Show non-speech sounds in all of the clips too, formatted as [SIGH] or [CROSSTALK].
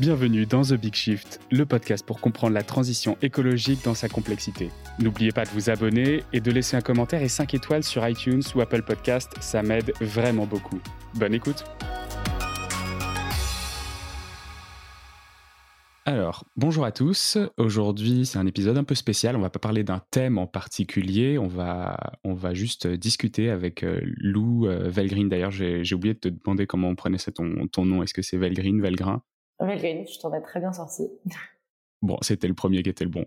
Bienvenue dans The Big Shift, le podcast pour comprendre la transition écologique dans sa complexité. N'oubliez pas de vous abonner et de laisser un commentaire et 5 étoiles sur iTunes ou Apple Podcast, ça m'aide vraiment beaucoup. Bonne écoute Alors, bonjour à tous. Aujourd'hui, c'est un épisode un peu spécial. On va pas parler d'un thème en particulier. On va, on va juste discuter avec euh, Lou euh, Velgreen. D'ailleurs, j'ai oublié de te demander comment on prenait ton, ton nom. Est-ce que c'est Velgreen, Velgrin Velgreen, je t'en ai très bien sorti. [LAUGHS] Bon, c'était le premier qui était le bon.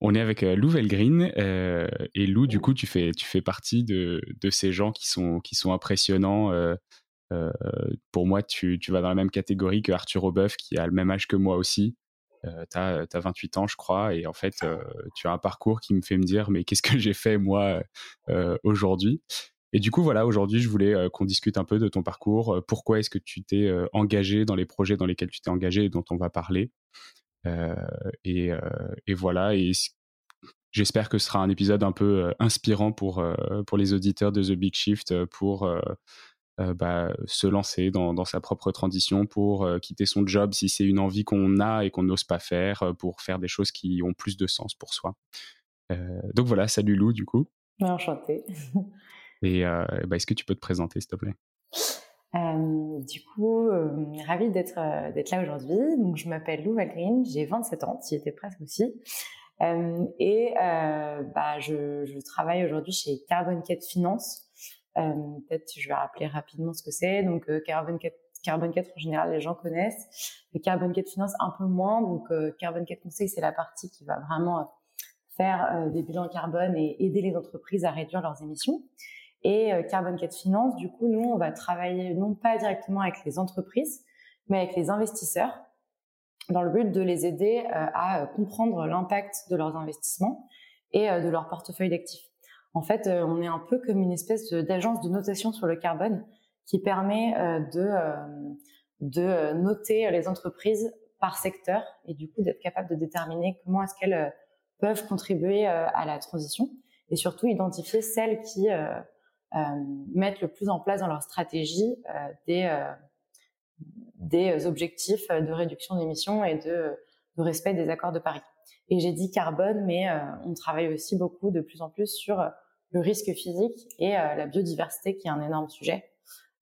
On est avec euh, Lou Velgreen euh, et Lou, du coup, tu fais, tu fais partie de, de ces gens qui sont, qui sont impressionnants. Euh, pour moi, tu, tu, vas dans la même catégorie que Arthur Aubeuf, qui a le même âge que moi aussi. tu as, 28 ans, je crois, et en fait, tu as un parcours qui me fait me dire, mais qu'est-ce que j'ai fait moi aujourd'hui? Et du coup, voilà, aujourd'hui, je voulais euh, qu'on discute un peu de ton parcours. Euh, pourquoi est-ce que tu t'es euh, engagé dans les projets dans lesquels tu t'es engagé et dont on va parler et, voilà. Et j'espère que ce sera un épisode un peu inspirant pour, pour les auditeurs de The Big Shift pour bah, se lancer dans, dans, sa propre transition, pour quitter son job si c'est une envie qu'on a et qu'on n'ose pas faire, pour faire des choses qui ont plus de sens pour soi. donc voilà, salut Lou, du coup. Enchanté. [LAUGHS] Et euh, bah, est-ce que tu peux te présenter, s'il te plaît? Euh, du coup, euh, ravie d'être d'être là aujourd'hui. Je m'appelle Lou Valgreen, j'ai 27 ans, tu y étais presque aussi. et bah, je, travaille aujourd'hui chez Carbon 4 Finance. Peut-être je vais rappeler rapidement ce que c'est. Donc, Carbon 4 Carbon 4 en général, les gens connaissent. Carbon 4 Finance un peu moins. Donc, Carbon 4 Conseil, c'est la partie qui va vraiment faire des bilans carbone et aider les entreprises à réduire leurs émissions. Et euh, Carbon 4 Finance, du coup, nous, on va travailler non pas directement avec les entreprises, mais avec les investisseurs, dans le but de les aider euh, à comprendre l'impact de leurs investissements et euh, de leur portefeuille d'actifs. En fait, on est un peu comme une espèce d'agence de notation sur le carbone qui permet de, de noter les entreprises par secteur et du coup d'être capable de déterminer comment est-ce qu'elles peuvent contribuer à la transition et surtout identifier celles qui euh, mettre le plus en place dans leur stratégie euh, des, euh, des objectifs de réduction d'émissions et de, de respect des accords de Paris. Et j'ai dit carbone, mais on travaille aussi beaucoup de plus en plus sur le risque physique et la biodiversité qui est un énorme sujet.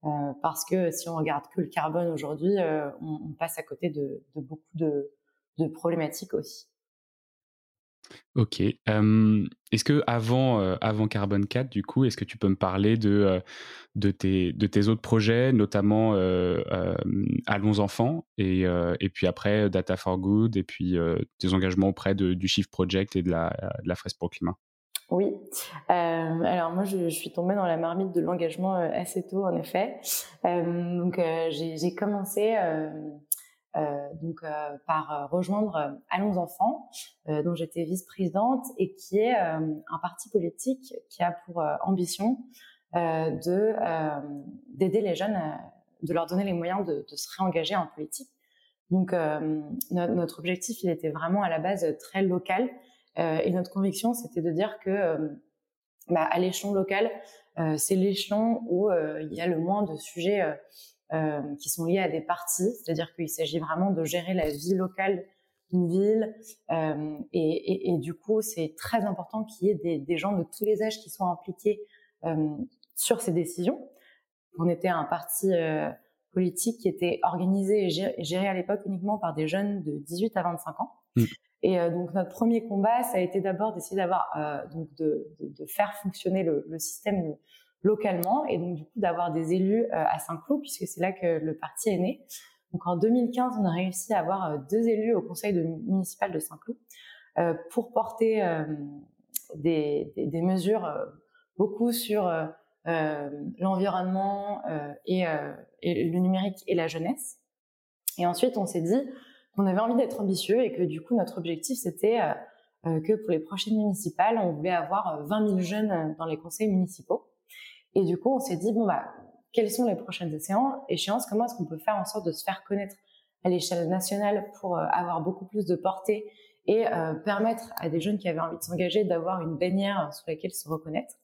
Euh, parce que si on regarde que le carbone aujourd'hui, euh, on, on, passe à côté de, de beaucoup de, de, problématiques aussi. Ok. est-ce que avant, avant Carbon 4, du coup, est-ce que tu peux me parler de, de, tes, de tes autres projets, notamment Allons Enfants, et, et puis après Data for Good, et puis tes engagements auprès de, du Shift Project et de la, de la Fresque pour Climat? Oui. alors moi, je, suis tombée dans la marmite de l'engagement assez tôt, en effet. donc j'ai commencé euh, donc euh, par euh, rejoindre Allons Enfants, dont j'étais vice-présidente et qui est un parti politique qui a pour ambition de d'aider les jeunes, de leur donner les moyens de, de se réengager en politique. Donc notre objectif, il était vraiment à la base très local et notre conviction, c'était de dire que bah, à l'échelon local, c'est l'échelon où il y a le moins de sujets euh, qui sont liés à des partis, c'est-à-dire qu'il s'agit vraiment de gérer la vie locale d'une ville. Euh, et, et, et, du coup, c'est très important qu'il y ait des, des, gens de tous les âges qui soient impliqués euh, sur ces décisions. On était un parti politique qui était organisé et géré, à l'époque uniquement par des jeunes de 18 à 25 ans. Mm. Et donc notre premier combat, ça a été d'abord d'essayer d'avoir donc de, de, de, faire fonctionner le, le système localement et donc du coup d'avoir des élus euh, à Saint-Cloud puisque c'est là que le parti est né. Donc en 2015, on a réussi à avoir euh, deux élus au conseil municipal de Saint-Cloud euh, pour porter des, des, des, mesures beaucoup sur l'environnement et, et, le numérique et la jeunesse. Et ensuite, on s'est dit qu'on avait envie d'être ambitieux et que du coup, notre objectif, c'était que pour les prochaines municipales, on voulait avoir 20 000 jeunes dans les conseils municipaux. Et du coup, on s'est dit, bon, bah, quelles sont les prochaines échéances Comment est-ce qu'on peut faire en sorte de se faire connaître à l'échelle nationale pour euh, avoir beaucoup plus de portée et euh, permettre à des jeunes qui avaient envie de s'engager d'avoir une bannière sous laquelle se reconnaître?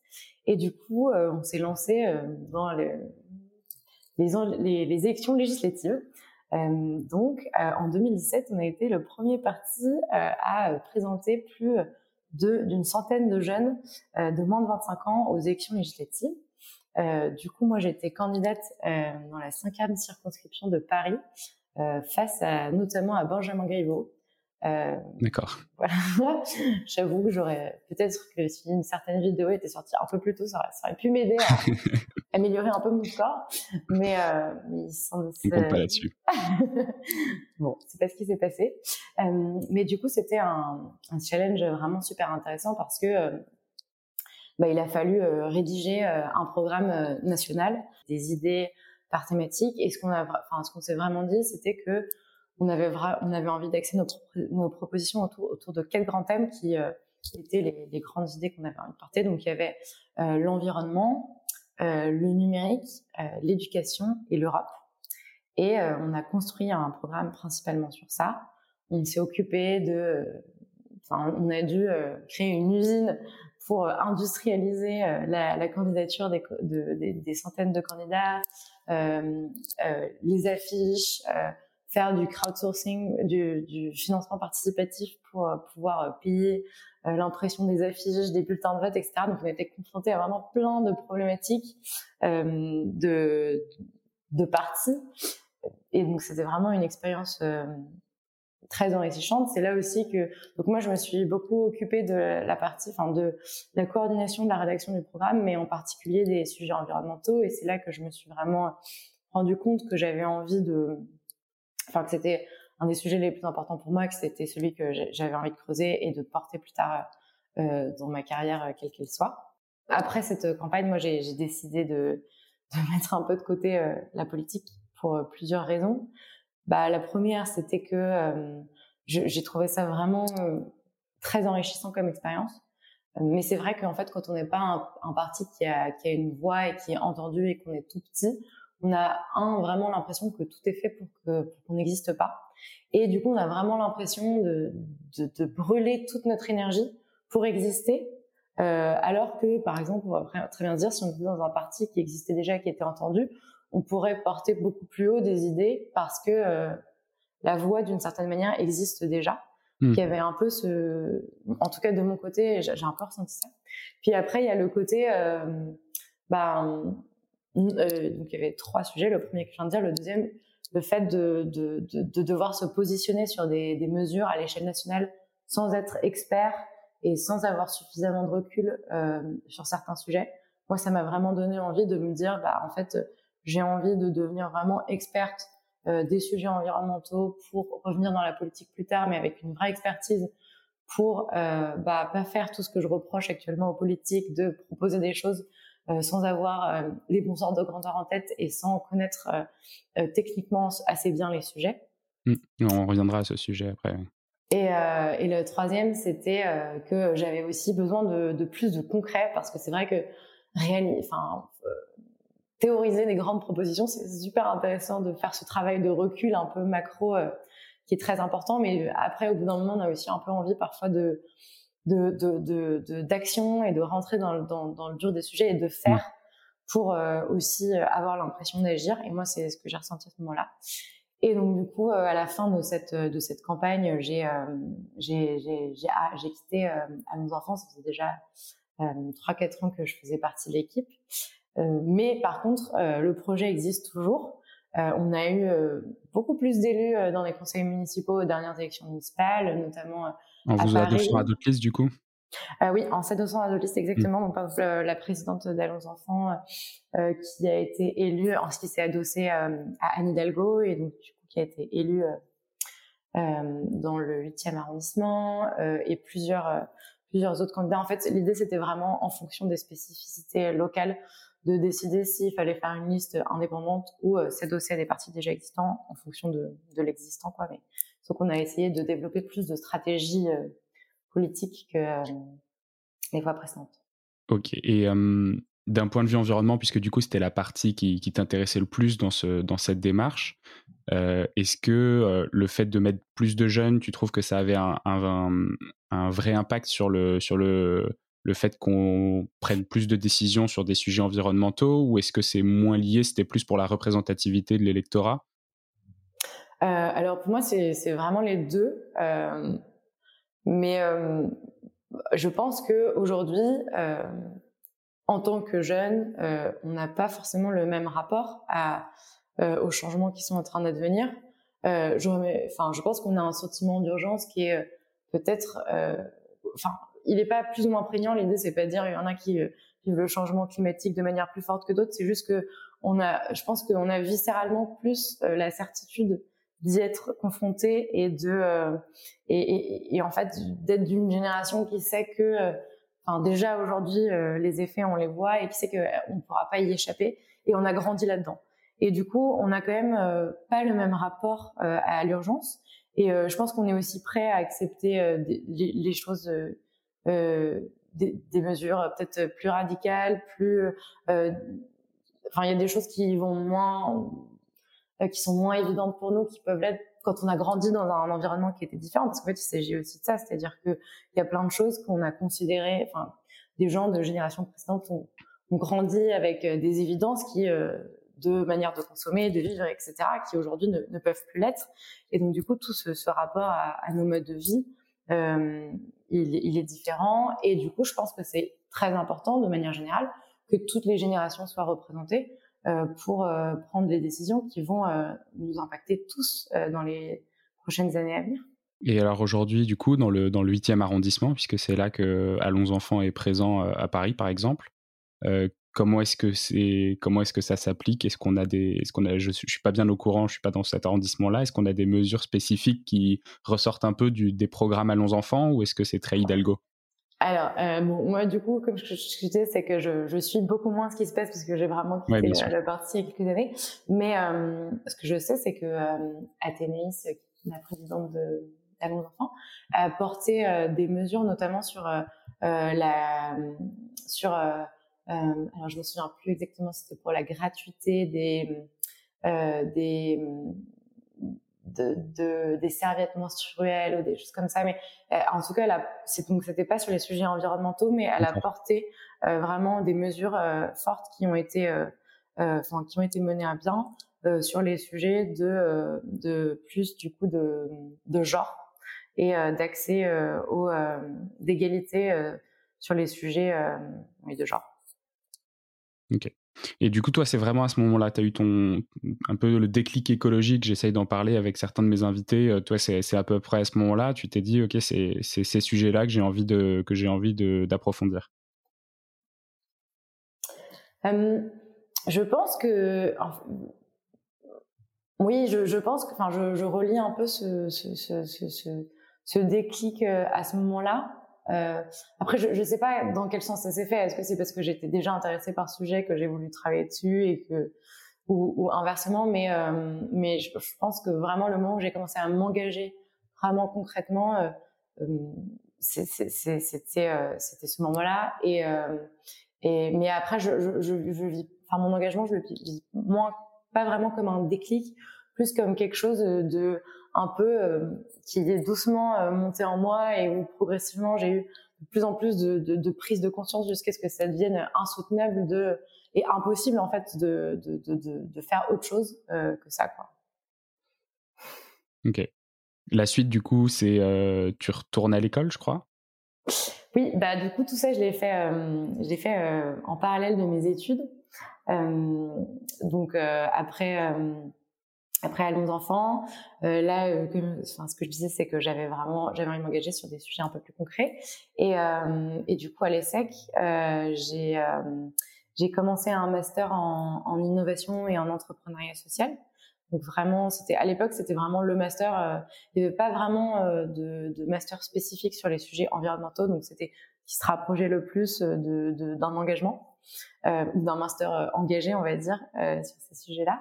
Et du coup, euh, on s'est lancé dans les, élections législatives donc, en 2017, on a été le premier parti à présenter plus d'une centaine de jeunes de moins de 25 ans aux élections législatives. Du coup, moi, j'étais candidate dans la cinquième circonscription de Paris face à, notamment à Benjamin Griveaux, euh, D'accord. Voilà. [LAUGHS] J'avoue que j'aurais peut-être que si une certaine vidéo était sortie un peu plus tôt, ça aurait, pu m'aider à [LAUGHS] améliorer un peu mon score. Mais, euh, mais il compte pas là-dessus. [LAUGHS] bon, c'est pas ce qui s'est passé. Euh, mais du coup, c'était un, un, challenge vraiment super intéressant parce que euh, bah, il a fallu euh, rédiger un programme national, des idées par thématique. Et ce qu'on a, s'est vraiment dit, c'était que on avait, envie d'axer nos, propositions autour, de quatre grands thèmes qui, euh, étaient les, grandes idées qu'on avait envie de porter. Donc il y avait euh, l'environnement, euh, le numérique, euh, l'éducation et l'Europe. Et euh, on a construit un programme principalement sur ça. On s'est occupé de, enfin, on a dû créer une usine pour industrialiser la, la, candidature des, de, des, des, centaines de candidats, les affiches faire du crowdsourcing, du, financement participatif pour euh, pouvoir euh, payer euh, l'impression des affiches, des bulletins de vote, etc. Donc on était confronté à vraiment plein de problématiques de, de partis. Et donc c'était vraiment une expérience très enrichissante. C'est là aussi que donc moi je me suis beaucoup occupée de la partie, enfin de la coordination de la rédaction du programme, mais en particulier des sujets environnementaux. Et c'est là que je me suis vraiment rendu compte que j'avais envie de enfin que c'était un des sujets les plus importants pour moi, que c'était celui que j'avais envie de creuser et de porter plus tard euh, dans ma carrière, euh, quelle qu'elle soit. Après cette campagne, moi, j'ai décidé de, [LAUGHS] mettre un peu de côté euh, la politique pour plusieurs raisons. Bah, la première, c'était que euh, j'ai trouvé ça vraiment très enrichissant comme expérience. Mais c'est vrai qu'en fait, quand on n'est pas un, un, parti qui a, qui a une voix et qui est entendu et qu'on est tout petit, on a un vraiment l'impression que tout est fait pour qu'on n'existe pas. Et du coup, on a vraiment l'impression de, de, de, brûler toute notre énergie pour exister, euh, alors que, par exemple, on va très bien dire, si on était dans un parti qui existait déjà, qui était entendu, on pourrait porter beaucoup plus haut des idées parce que euh, la voix, d'une certaine manière, existe déjà. Mmh. Il y avait un peu ce, en tout cas de mon côté, j'ai un peu ressenti ça. Puis après, il y a le côté, euh, bah, euh, donc il y avait trois sujets. Le premier que je viens de dire, le deuxième, le fait de, de, de, de devoir se positionner sur des, des mesures à l'échelle nationale sans être expert et sans avoir suffisamment de recul euh, sur certains sujets. Moi, ça m'a vraiment donné envie de me dire, bah en fait, j'ai envie de devenir vraiment experte euh, des sujets environnementaux pour revenir dans la politique plus tard, mais avec une vraie expertise pour euh, bah, pas faire tout ce que je reproche actuellement aux politiques, de proposer des choses euh, sans avoir euh, les bons ordres de grandeur en tête et sans connaître techniquement assez bien les sujets. Mmh. On reviendra à ce sujet après. Et, et le troisième, c'était que j'avais aussi besoin de, de, plus de concret parce que c'est vrai que enfin, théoriser des grandes propositions, c'est super intéressant de faire ce travail de recul un peu macro qui est très important. Mais après, au bout d'un moment, on a aussi un peu envie parfois de de, d'action et de rentrer dans, dans, le dur des sujets et de faire pour euh, aussi euh, avoir l'impression d'agir. Et moi, c'est ce que j'ai ressenti à ce moment-là. Et donc, du coup, euh, à la fin de cette, de cette campagne, j'ai, j'ai, j'ai, j'ai, ah, j'ai quitté à nos enfants. Ça faisait déjà trois, quatre ans que je faisais partie de l'équipe. Mais par contre, le projet existe toujours. on a eu beaucoup plus d'élus dans les conseils municipaux aux dernières élections municipales, notamment en vous adossant à d'autres listes, du coup? Euh, Oui, en s'adossant à d'autres listes, exactement. Mmh. Donc, la présidente d'Allons Enfants, euh, qui a été élue, en ce qui s'est adossée euh, à Anne Hidalgo, et donc, du coup, qui a été élue euh, dans le 8e arrondissement, et plusieurs, plusieurs autres candidats. En fait, l'idée, c'était vraiment, en fonction des spécificités locales, de décider s'il fallait faire une liste indépendante ou s'adosser à des partis déjà existants en fonction de, de l'existant, quoi. Mais donc on a essayé de développer plus de stratégies euh, politiques que euh, les fois précédentes. Ok. Et d'un point de vue environnement, puisque du coup c'était la partie qui, t'intéressait le plus dans, ce, dans cette démarche, euh, est-ce que le fait de mettre plus de jeunes, tu trouves que ça avait un, un, vrai impact sur le, sur le, le fait qu'on prenne plus de décisions sur des sujets environnementaux ou est-ce que c'est moins lié, c'était plus pour la représentativité de l'électorat? Alors pour moi, c'est vraiment les deux. mais je pense que aujourd'hui, en tant que jeune, on n'a pas forcément le même rapport à, aux changements qui sont en train d'advenir. Euh, enfin, je pense qu'on a un sentiment d'urgence qui est peut-être, enfin, il n'est pas plus ou moins prégnant. L'idée, c'est pas dire il y en a qui vivent le changement climatique de manière plus forte que d'autres. C'est juste que on a, je pense qu'on a viscéralement plus la certitude d'y être confronté et de euh, et, en fait d'être d'une génération qui sait que euh, enfin déjà aujourd'hui euh, les effets on les voit et qui sait qu'on ne pourra pas y échapper et on a grandi là-dedans et du coup on a quand même pas le même rapport à l'urgence et je pense qu'on est aussi prêt à accepter les, choses des, des, mesures peut-être plus radicales plus enfin il y a des choses qui vont moins euh, qui sont moins évidentes pour nous, qui peuvent l'être quand on a grandi dans un environnement qui était différent. Parce qu'en fait, il s'agit aussi de ça, c'est-à-dire qu'il y a plein de choses qu'on a considérées, enfin, des gens de générations précédentes ont, grandi avec euh, des évidences qui, euh, de manière de consommer, de vivre, etc., qui aujourd'hui ne, peuvent plus l'être. Et donc, du coup, tout ce, rapport à, nos modes de vie, euh, il, est différent. Et du coup, je pense que c'est très important, de manière générale, que toutes les générations soient représentées. Euh, pour euh, prendre des décisions qui vont nous impacter tous dans les prochaines années à venir. Et alors aujourd'hui, du coup, dans le, dans le 8e arrondissement, puisque c'est là que Allons Enfants est présent à Paris, par exemple, comment est-ce que c'est comment est-ce que ça s'applique? Est-ce qu'on a des est-ce qu'on a je, suis pas bien au courant, je suis pas dans cet arrondissement-là. Est-ce qu'on a des mesures spécifiques qui ressortent un peu du, des programmes Allons Enfants ou est-ce que c'est très Hidalgo? Alors, euh, bon, moi, du coup, comme je, disais, c'est que je, je, suis beaucoup moins ce qui se passe parce que j'ai vraiment quitté la partie il y a quelques années. Mais euh, ce que je sais, c'est que euh, Athénaïs, la présidente de Allons Enfants, a porté euh, des mesures, notamment sur euh, la, sur, alors je me souviens plus exactement, c'était pour la gratuité des, des de, de, des serviettes menstruelles ou des choses comme ça. Mais euh, en tout cas, c'est donc c'était pas sur les sujets environnementaux, mais elle a porté euh, vraiment des mesures euh, fortes qui ont été, enfin qui ont été menées à bien sur les sujets de, de plus du coup de, de genre et d'accès aux d'égalité sur les sujets de genre. Ok. Et du coup, toi, c'est vraiment à ce moment-là, tu as eu ton un peu le déclic écologique, j'essaye d'en parler avec certains de mes invités. Euh, toi, c'est à peu près à ce moment-là, tu t'es dit, OK, c'est ces sujets-là que j'ai envie de que j'ai envie d'approfondir. je pense que oui, je, pense que enfin je, je relis un peu ce, ce, ce, ce, ce déclic euh, à ce moment-là. Euh, après, je ne sais pas dans quel sens ça s'est fait. Est-ce que c'est parce que j'étais déjà intéressée par ce sujet que j'ai voulu travailler dessus et que ou, ou inversement Mais euh, mais je, pense que vraiment le moment où j'ai commencé à m'engager vraiment concrètement, euh, euh c'était euh, c'était ce moment-là. Et euh, et mais après, je, je, je, je vis, enfin mon engagement, je le vis moins pas vraiment comme un déclic, plus comme quelque chose de un peu euh, qui est doucement euh, monté en moi et où progressivement j'ai eu de plus en plus de, de, de prise de conscience jusqu'à ce que ça devienne insoutenable de et impossible en fait de, de, de faire autre chose euh, que ça quoi. Ok. La suite du coup c'est euh, tu retournes à l'école je crois? Oui bah du coup tout ça je l'ai fait euh, je l'ai fait en parallèle de mes études donc après après Allons Enfants, euh, là, euh, enfin, ce que je disais, c'est que j'avais vraiment, j'avais envie de m'engager sur des sujets un peu plus concrets. Et, euh, et du coup, à l'ESSEC, euh, j'ai euh, j'ai commencé un master en, en, innovation et en entrepreneuriat social. Donc vraiment, c'était à l'époque, c'était vraiment le master. il n'y avait pas vraiment de, de, master spécifique sur les sujets environnementaux, donc c'était qui se rapprochait le plus de d'un engagement euh, d'un master euh, engagé, on va dire, euh, sur ces sujets-là.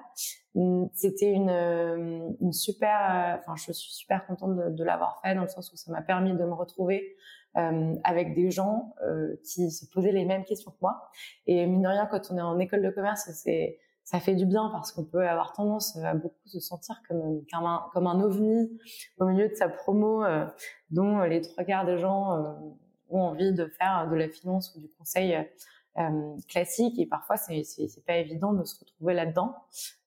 Hum, c'était une, euh, une super, enfin, je suis super contente de, l'avoir fait dans le sens où ça m'a permis de me retrouver euh, avec des gens qui se posaient les mêmes questions que moi. Et mine de rien, quand on est en école de commerce, c'est ça fait du bien parce qu'on peut avoir tendance à beaucoup se sentir comme, comme, un, comme un ovni au milieu de sa promo dont les trois quarts des gens ont envie de faire de la finance ou du conseil classique et parfois c'est c'est pas évident de se retrouver là-dedans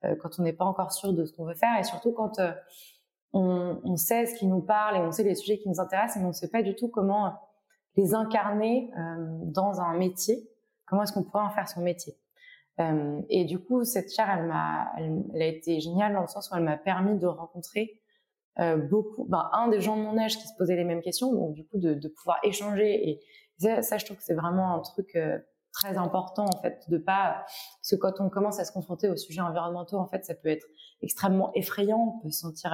quand on n'est pas encore sûr de ce qu'on veut faire et surtout quand on, on, sait ce qui nous parle et on sait les sujets qui nous intéressent mais on ne sait pas du tout comment les incarner dans un métier comment est-ce qu'on pourrait en faire son métier euh, et du coup, cette chaire, elle m'a, elle, a été géniale dans le sens où elle m'a permis de rencontrer euh, beaucoup, ben, un des gens de mon âge qui se posaient les mêmes questions, donc du coup de, pouvoir échanger. Et ça, je trouve que c'est vraiment un truc euh, très important en fait, de pas, parce que quand on commence à se confronter aux sujets environnementaux, en fait, ça peut être extrêmement effrayant. On peut se sentir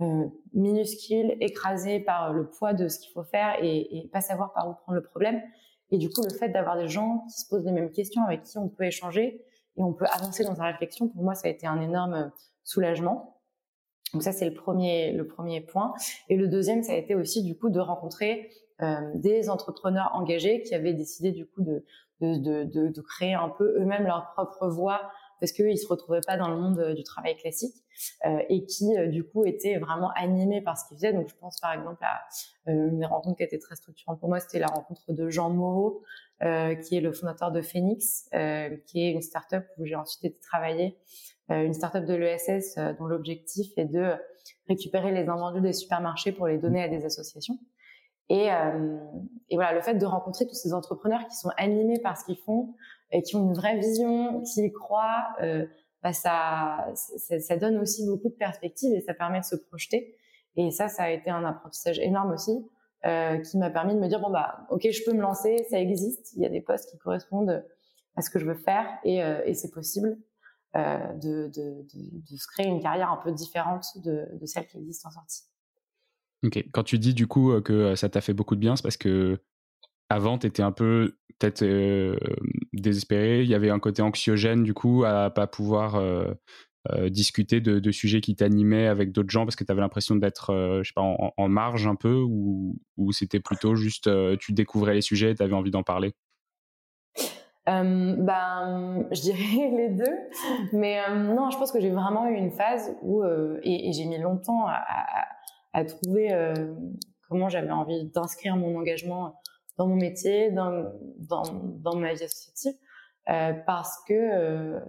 euh, minuscule, écrasé par le poids de ce qu'il faut faire et, et pas savoir par où prendre le problème. Et du coup, le fait d'avoir des gens qui se posent les mêmes questions, avec qui on peut échanger et on peut avancer dans sa réflexion, pour moi, ça a été un énorme euh, soulagement. Donc ça, c'est le premier, le premier point. Et le deuxième, ça a été aussi du coup de rencontrer euh, des entrepreneurs engagés qui avaient décidé du coup de, de, de, de créer un peu eux-mêmes leur propre voie parce qu'ils se retrouvaient pas dans le monde euh, du travail classique euh, et qui euh, du coup étaient vraiment animés par ce qu'ils faisaient. Donc je pense par exemple à une rencontre qui été très structurante pour moi, c'était la rencontre de Jean Moreau, qui est le fondateur de Phoenix, qui est une startup où j'ai ensuite été travailler, une startup de l'ESS dont l'objectif est de récupérer les invendus des supermarchés pour les donner à des associations. Et, et, voilà, le fait de rencontrer tous ces entrepreneurs qui sont animés par ce qu'ils font, et qui ont une vraie vision, qui y croient, euh, bah ça, ça, ça, donne aussi beaucoup de perspectives et ça permet de se projeter. Et ça, ça a été un apprentissage énorme aussi, euh, qui m'a permis de me dire bon bah ok, je peux me lancer, ça existe, il y a des postes qui correspondent à ce que je veux faire et, euh, et c'est possible euh, de, de, de, de, se créer une carrière un peu différente de, de celle qui existe en sortie. Ok, quand tu dis du coup euh, que ça t'a fait beaucoup de bien, c'est parce que avant, tu étais un peu peut-être désespéré. Il y avait un côté anxiogène, du coup, à pas pouvoir discuter de, sujets qui t'animaient avec d'autres gens parce que tu avais l'impression d'être, je sais pas, en, marge un peu ou, ou c'était plutôt juste tu découvrais les sujets et tu avais envie d'en parler? Ben, je dirais [LAUGHS] les deux, mais non, je pense que j'ai vraiment eu une phase où et, j'ai mis longtemps à, à trouver comment j'avais envie d'inscrire mon engagement dans mon métier, dans, dans, dans ma vie associative, euh, parce que, euh,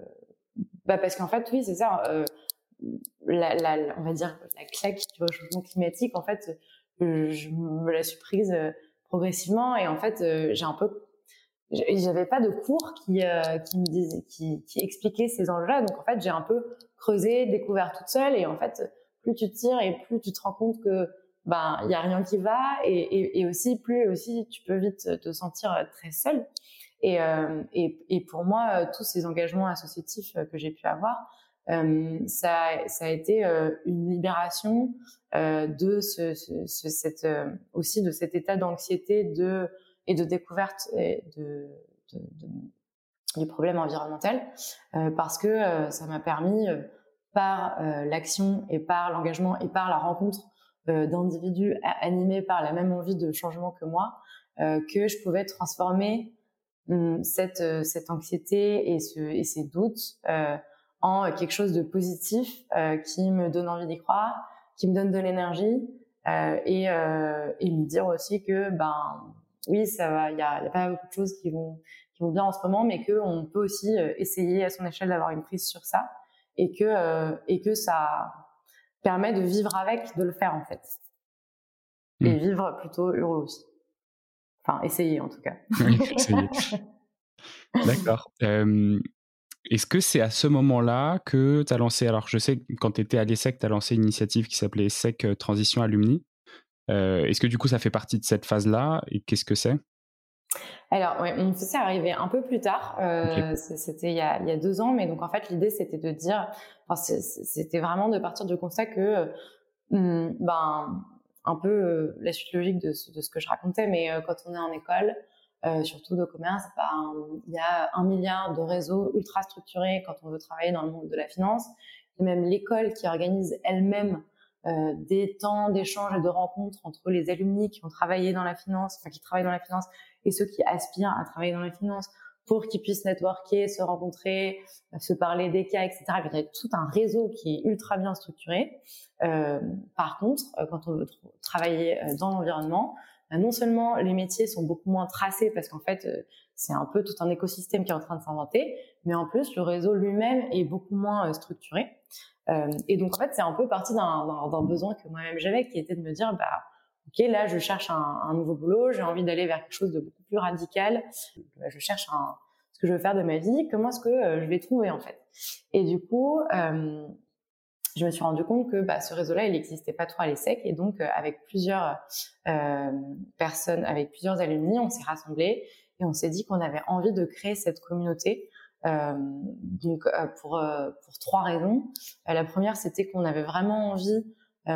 bah parce qu'en fait, oui, c'est ça, euh, la, la, on va dire la claque du réchauffement climatique, en fait, je me la suis prise euh, progressivement et en fait, euh, j'ai un peu j'avais pas de cours qui euh, qui me disait qui qui expliquait ces enjeux-là. Donc en fait j'ai un peu creusé découvert toute seule et en fait plus tu tires et plus tu te rends compte que ben il y a rien qui va et, aussi plus aussi tu peux vite te sentir très seul et, euh, et, et pour moi tous ces engagements associatifs que j'ai pu avoir euh, ça, ça a été euh, une libération euh, de ce, ce, ce cette, euh, aussi de cet état d'anxiété de et de découverte de, de, de, du problème environnemental euh, parce que ça m'a permis par l'action et par l'engagement et par la rencontre euh, d'individus animés par la même envie de changement que moi, euh, que je pouvais transformer hum, cette, euh, cette anxiété et, ce, et ces doutes en quelque chose de positif qui me donne envie d'y croire, qui me donne de l'énergie et, et me dire aussi que ben oui ça va, il y a, pas beaucoup de choses qui vont qui vont bien en ce moment, mais que on peut aussi essayer à son échelle d'avoir une prise sur ça et que et que ça permet de vivre avec, de le faire en fait. Et mmh. vivre plutôt heureux aussi. Enfin, essayer en tout cas. [LAUGHS] D'accord. Euh, Est-ce que c'est à ce moment-là que tu as lancé, alors je sais quand tu étais à l'ESSEC, tu as lancé une initiative qui s'appelait ESSEC euh, Transition Alumni. Euh, Est-ce que du coup ça fait partie de cette phase-là et qu'est-ce que c'est? Alors, ouais, mon fils est arrivé un peu plus tard. Euh, okay. C'était il, y a, il y a deux ans, mais donc en fait l'idée c'était de dire, enfin, c'était vraiment de partir du constat que, euh, ben, un peu euh, la suite logique de ce, de ce, que je racontais, mais quand on est en école, surtout de commerce, ben, il y a un milliard de réseaux ultra structurés quand on veut travailler dans le monde de la finance, et même l'école qui organise elle-même euh, des temps d'échange et de rencontres entre les alumni qui ont travaillé dans la finance, enfin qui travaillent dans la finance, et ceux qui aspirent à travailler dans la finance pour qu'ils puissent networker, se rencontrer, se parler des cas, etc. Il y a tout un réseau qui est ultra bien structuré. Euh, par contre, euh, quand on veut travailler euh, dans l'environnement, bah, non seulement les métiers sont beaucoup moins tracés parce qu'en fait c'est un peu tout un écosystème qui est en train de s'inventer, mais en plus le réseau lui-même est beaucoup moins structuré. et donc en fait c'est un peu parti d'un besoin que moi-même j'avais qui était de me dire bah ok, là, je cherche un, nouveau boulot, j'ai envie d'aller vers quelque chose de beaucoup plus radical. Je cherche ce que je veux faire de ma vie. Comment est-ce que euh, je vais trouver en fait? Et du coup, euh, je me suis rendu compte que bah, ce réseau-là, il n'existait pas trop à l'ESSEC. Et donc, euh, avec plusieurs personnes, avec plusieurs alumni, on s'est rassemblés et on s'est dit qu'on avait envie de créer cette communauté. donc, pour, pour trois raisons. la première, c'était qu'on avait vraiment envie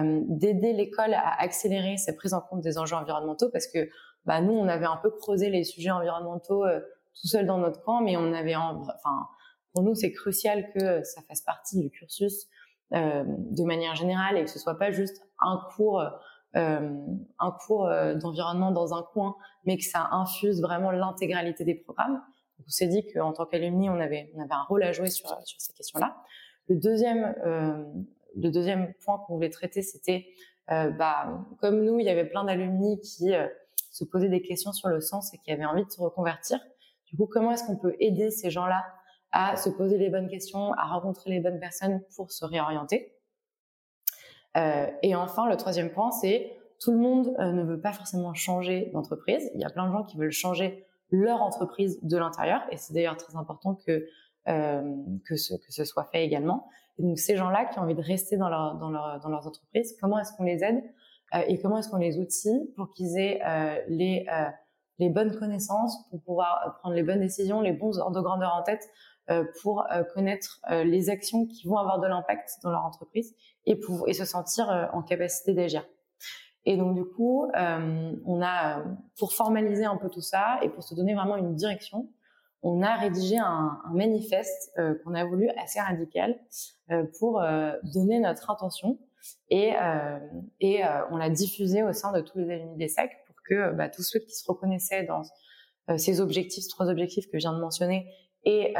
d'aider l'école à accélérer sa prise en compte des enjeux environnementaux parce que bah, nous, on avait un peu creusé les sujets environnementaux euh, tout seul dans notre coin, mais on avait, enfin, pour nous, c'est crucial que ça fasse partie du cursus euh, de manière générale et que ce soit pas juste un cours, euh, un cours d'environnement dans un coin, mais que ça infuse vraiment l'intégralité des programmes. On s'est dit qu'en tant qu'alumni, on avait, on avait un rôle à jouer sur, sur ces questions-là. Le deuxième le deuxième point qu'on voulait traiter, c'était, euh, bah, comme nous, il y avait plein d'alumni qui euh, se posaient des questions sur le sens et qui avaient envie de se reconvertir. Du coup, comment est-ce qu'on peut aider ces gens-là à se poser les bonnes questions, à rencontrer les bonnes personnes pour se réorienter? Euh, Et enfin, le troisième point, c'est tout le monde ne veut pas forcément changer d'entreprise. Il y a plein de gens qui veulent changer leur entreprise de l'intérieur, et c'est d'ailleurs très important que que ce que ce soit fait également. Donc ces gens-là qui ont envie de rester dans, leur, dans, leur, dans leurs entreprises, comment est-ce qu'on les aide euh, et comment est-ce qu'on les outille pour qu'ils aient euh, les, euh, les bonnes connaissances, pour pouvoir prendre les bonnes décisions, les bons ordres de grandeur en tête, pour connaître les actions qui vont avoir de l'impact dans leur entreprise et, pour, et se sentir en capacité d'agir. Et donc du coup, on a, pour formaliser un peu tout ça et pour se donner vraiment une direction, on a rédigé un, un manifeste euh, qu'on a voulu assez radical euh, pour euh, donner notre intention et, et on l'a diffusé au sein de tous les alumni des SEC pour que bah, tous ceux qui se reconnaissaient dans ces objectifs, trois objectifs que je viens de mentionner, et,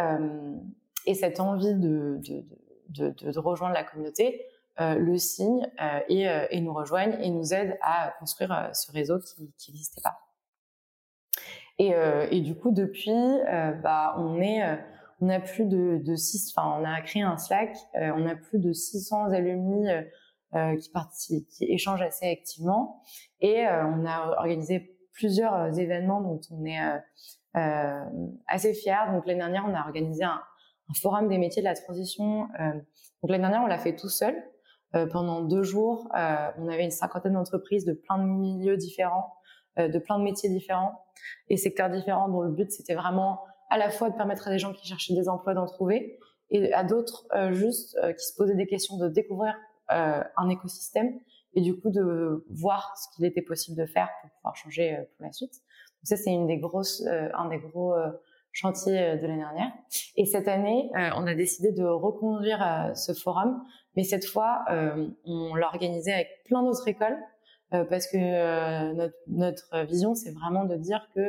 et cette envie de, de, de, de, rejoindre la communauté, le signent et, et, nous rejoignent et nous aident à construire ce réseau qui n'existait pas. Et, euh, et du coup, depuis, euh, bah, euh, on a plus de, six, enfin, on a créé un Slack, on a plus de 600 alumni qui échangent assez activement, et on a organisé plusieurs événements dont on est assez fiers. Donc l'année dernière, on a organisé un, forum des métiers de la transition. donc l'année dernière, on l'a fait tout seul. pendant deux jours, on avait une cinquantaine d'entreprises de plein de milieux différents, de plein de métiers différents et secteurs différents dont le but c'était vraiment à la fois de permettre à des gens qui cherchaient des emplois d'en trouver et à d'autres euh, juste euh, qui se posaient des questions de découvrir euh, un écosystème et du coup de voir ce qu'il était possible de faire pour pouvoir changer pour la suite. Donc ça c'est une des grosses, un des gros chantiers de l'année dernière. Et cette année, on a décidé de reconduire ce forum, mais cette fois, on l'a organisé avec plein d'autres écoles euh, parce que euh, notre, vision, c'est vraiment de dire que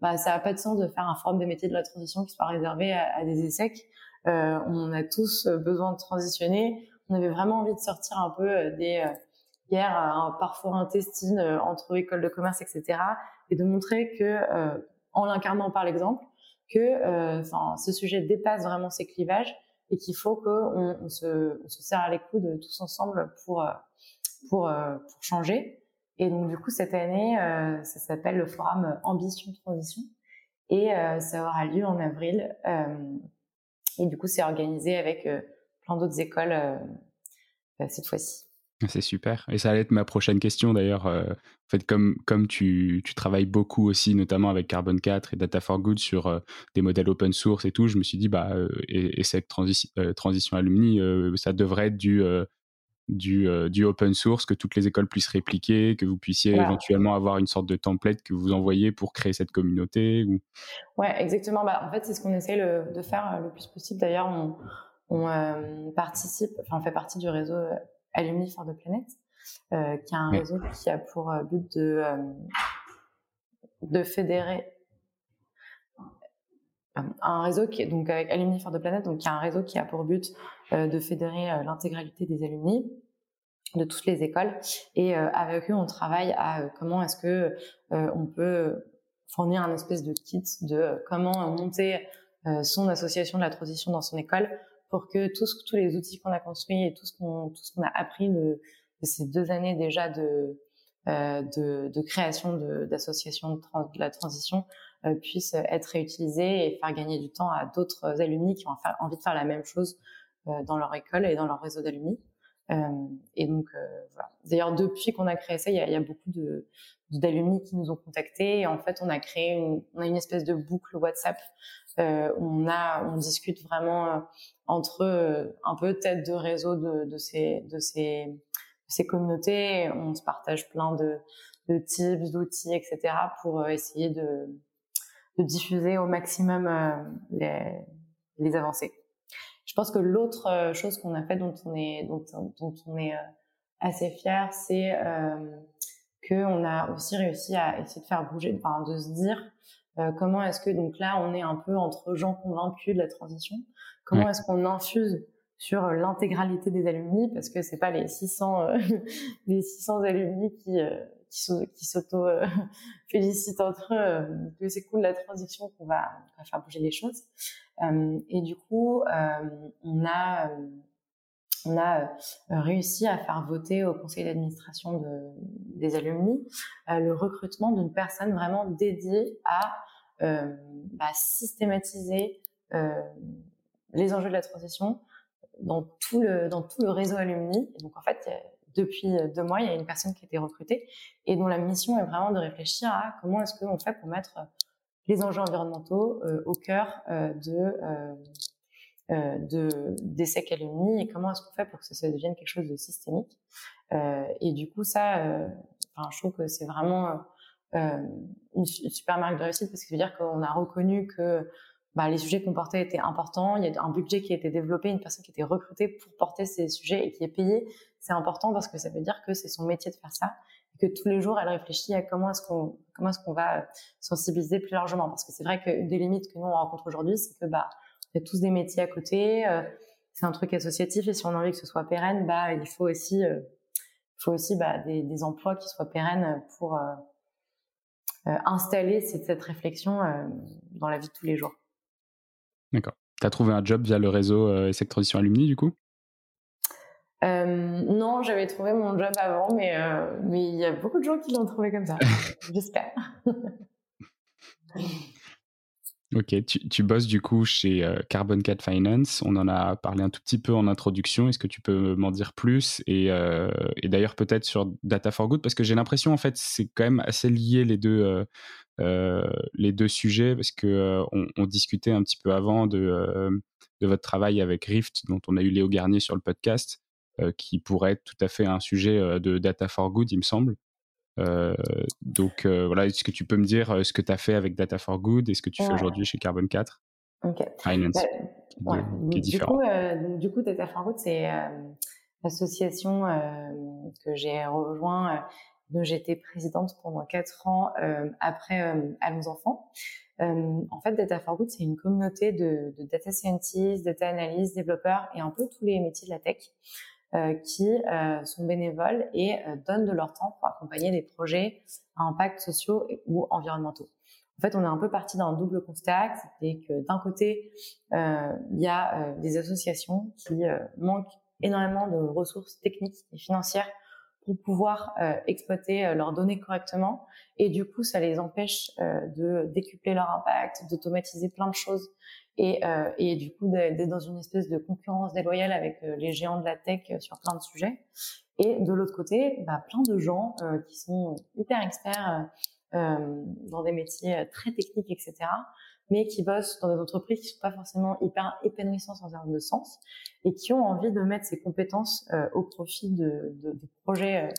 bah, ça n'a pas de sens de faire un forum des métiers de la transition qui soit réservé à, des ESSEC. Euh, on a tous besoin de transitionner. On avait vraiment envie de sortir un peu des guerres un parfois intestines entre écoles de commerce, etc. Et de montrer que, en l'incarnant par l'exemple, que ce sujet dépasse vraiment ces clivages et qu'il faut qu'on on se, on se serre à les coudes tous ensemble pour, pour, pour changer. Et donc du coup cette année, euh, ça s'appelle le forum Ambition Transition et euh, ça aura lieu en avril. Euh, et du coup c'est organisé avec plein d'autres écoles cette fois-ci. C'est super. Et ça allait être ma prochaine question d'ailleurs. en fait, comme, comme tu, tu, travailles beaucoup aussi, notamment avec Carbon 4 et Data for Good sur des modèles open source et tout, je me suis dit, bah, et, cette transition alumni, ça devrait être du, du, euh, du, open source, que toutes les écoles puissent répliquer, que vous puissiez éventuellement avoir une sorte de template que vous envoyez pour créer cette communauté ou... Ouais, exactement. Bah, en fait, c'est ce qu'on essaie de faire euh, le plus possible. D'ailleurs, on, on euh, participe, enfin, on fait partie du réseau Alumni for the Planet, qui est un réseau qui a pour but de, de fédérer un réseau qui est donc avec Alumni for the Planet, donc y a un réseau qui a pour but de fédérer l'intégralité des alumni de toutes les écoles. Et avec eux on travaille à comment est-ce que on peut fournir un espèce de kit de comment monter son association de la transition dans son école pour que tous, tous les outils qu'on a construits et tout ce qu'on a appris de, ces deux années déjà de euh, de, de, création d'associations de, de, la transition euh, puissent être réutilisés et faire gagner du temps à d'autres alumni qui ont envie de faire la même chose euh, dans leur école et dans leur réseau d'alumni. Euh, et donc voilà. D'ailleurs, depuis qu'on a créé ça, il y a, beaucoup de d'alumni qui nous ont contactés. En fait, on a créé une, on a une espèce de boucle WhatsApp. Euh, on a, on discute vraiment entre euh, un peu tête de réseau de, de, ces, de, ces, ces communautés. On se partage plein de, de tips, d'outils, etc. pour euh, essayer de, de diffuser au maximum euh, les, les avancées. Je pense que l'autre chose qu'on a fait dont on est, dont, dont on est assez fier, c'est euh, qu'on a aussi réussi à essayer de faire bouger, enfin, de se dire comment est-ce que donc là on est un peu entre gens convaincus de la transition, Comment est-ce qu'on infuse sur euh, l'intégralité des alumni? Parce que c'est pas les 600 euh, [LAUGHS] les 600 alumni qui euh, qui, s'auto [LAUGHS] félicitent entre eux que c'est cool la transition qu'on va, faire bouger les choses et du coup on a on a réussi à faire voter au conseil d'administration de, des alumni le recrutement d'une personne vraiment dédiée à bah, systématiser les enjeux de la transition dans tout le, dans tout le réseau alumni. Donc, en fait, depuis deux mois, il y a une personne qui a été recrutée et dont la mission est vraiment de réfléchir à comment est-ce qu'on fait pour mettre les enjeux environnementaux euh, au cœur euh, de, euh, euh, de, des SEC alumni et comment est-ce qu'on fait pour que ça, devienne quelque chose de systémique. et du coup, ça, je trouve que c'est vraiment une super marque de réussite parce que ça veut dire qu'on a reconnu que bah, les sujets qu'on portait étaient importants. Il y a un budget qui a été développé, une personne qui a été recrutée pour porter ces sujets et qui est payée. C'est important parce que ça veut dire que c'est son métier de faire ça et que tous les jours elle réfléchit à comment est-ce qu'on comment est-ce qu'on va sensibiliser plus largement. Parce que c'est vrai qu'une des limites que nous on rencontre aujourd'hui, c'est que bah on fait tous des métiers à côté. Euh, c'est un truc associatif et si on a envie que ce soit pérenne, bah il faut aussi euh, faut aussi bah, des, emplois qui soient pérennes pour euh, installer cette, réflexion dans la vie de tous les jours. D'accord. Tu as trouvé un job via le réseau euh, ESSEC Transition Alumni, du coup? Euh, non, j'avais trouvé mon job avant, mais euh, mais il y a beaucoup de gens qui l'ont trouvé comme ça. [LAUGHS] J'espère. ok, tu, tu, bosses du coup chez euh, Carbon 4 Finance. On en a parlé un tout petit peu en introduction. Est-ce que tu peux m'en dire plus? Et, euh, et d'ailleurs peut-être sur Data for Good, parce que j'ai l'impression en fait c'est quand même assez lié les deux les deux sujets parce que euh, on, discutait un petit peu avant de, de votre travail avec Rift, dont on a eu Léo Garnier sur le podcast, qui pourrait être tout à fait un sujet de Data for Good, il me semble. donc voilà, est-ce que tu peux me dire ce que tu as fait avec Data for Good et ce que tu fais aujourd'hui chez Carbon 4 Ok. Finance, bah, qui, est différent. Du coup, Data for Good, c'est l'association que j'ai rejoint dont j'étais présidente pendant quatre ans euh, après euh, nos enfants. Euh, en fait, Data for Good, c'est une communauté de, de, data scientists, data analysts, développeurs et un peu tous les métiers de la tech euh, qui euh, sont bénévoles et euh, donnent de leur temps pour accompagner des projets à impact sociaux ou environnementaux. En fait, on est un peu parti d'un double constat, c'est que d'un côté, il y a des associations qui manquent énormément de ressources techniques et financières pour pouvoir euh, exploiter euh, leurs données correctement. Et du coup, ça les empêche euh, de décupler leur impact, d'automatiser plein de choses et, et du coup d'être dans une espèce de concurrence déloyale avec les géants de la tech sur plein de sujets. Et de l'autre côté, bah, plein de gens qui sont hyper experts dans des métiers très techniques, etc mais qui bossent dans des entreprises qui sont pas forcément hyper épanouissantes en termes de sens et qui ont envie de mettre ces compétences euh, au profit de, de, de projets euh,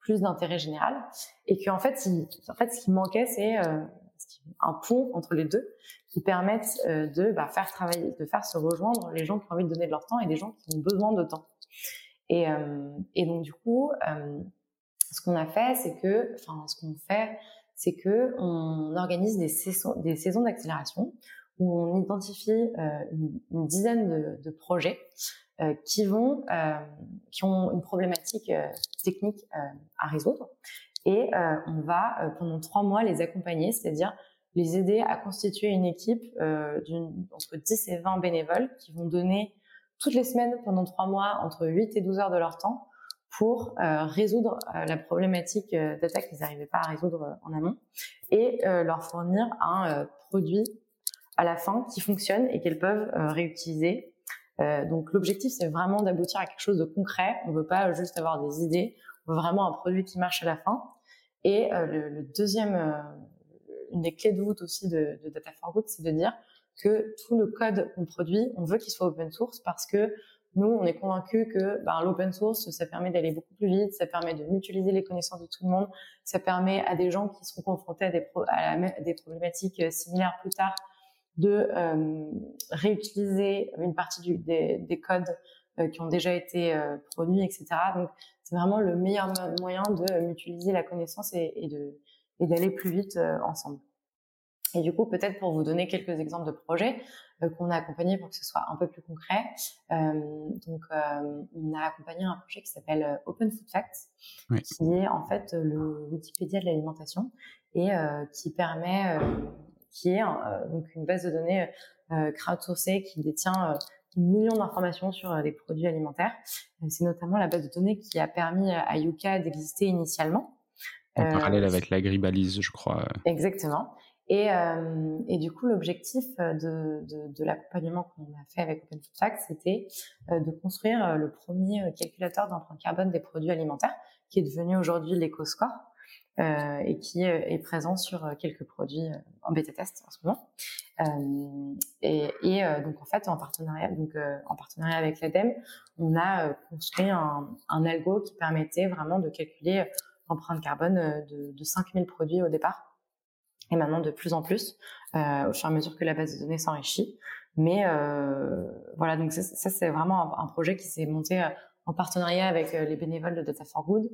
plus d'intérêt général et que en fait, en fait, ce qui manquait, c'est euh, un pont entre les deux qui permettent de bah, faire travailler, de faire se rejoindre les gens qui ont envie de donner de leur temps et des gens qui ont besoin de temps. Et, et donc du coup, ce qu'on a fait, c'est que, enfin, ce qu'on fait c'est que on organise des saisons, des saisons d'accélération où on identifie une, dizaine de, projets qui vont, qui ont une problématique technique à résoudre, et on va pendant trois mois les accompagner, c'est-à-dire les aider à constituer une équipe euh, entre 10 et 20 bénévoles qui vont donner toutes les semaines pendant trois mois entre 8 et 12 heures de leur temps pour euh, résoudre euh, la problématique euh, qu'ils n'arrivaient pas à résoudre en amont et leur fournir un produit à la fin qui fonctionne et qu'elles peuvent réutiliser. donc l'objectif c'est vraiment d'aboutir à quelque chose de concret. On veut pas juste avoir des idées, on veut vraiment un produit qui marche à la fin. Et le, le, deuxième une des clés de voûte aussi de, Data for Good, c'est de dire que tout le code qu'on produit, on veut qu'il soit open source parce que nous, on est convaincus que ben, l'open source, ça permet d'aller beaucoup plus vite, ça permet de mutualiser les connaissances de tout le monde, ça permet à des gens qui seront confrontés à des, à des problématiques euh, similaires plus tard de euh, réutiliser une partie du, des, codes euh, qui ont déjà été produits, etc. Donc, c'est vraiment le meilleur moyen de mutualiser la connaissance et, et de et d'aller plus vite euh, ensemble. Et du coup, peut-être pour vous donner quelques exemples de projets euh, qu'on a accompagnés pour que ce soit un peu plus concret. Euh, donc, on a accompagné un projet qui s'appelle Open Food Facts, qui est en fait le Wikipédia de l'alimentation et qui permet, qui est donc une base de données crowdsourcée qui détient millions d'informations sur les produits alimentaires. C'est notamment la base de données qui a permis à Yuka d'exister initialement. En parallèle euh, avec l'agribalise, je crois. Exactement. Et, euh, du coup, l'objectif de, de, de l'accompagnement qu'on a fait avec Open Food Facts, c'était euh, de construire le premier calculateur d'empreinte carbone des produits alimentaires, qui est devenu aujourd'hui l'EcoScore, euh, et qui est présent sur quelques produits en bêta test en ce moment. Euh, et, et donc en fait, en partenariat, donc en partenariat avec l'ADEME, on a construit un, un algo qui permettait vraiment de calculer empreinte carbone euh, de, de 5000 produits au départ et maintenant de plus en plus euh, au fur et à mesure que la base de données s'enrichit. Mais euh, voilà, donc ça, c'est vraiment un, projet qui s'est monté euh, en partenariat avec les bénévoles de Data for Good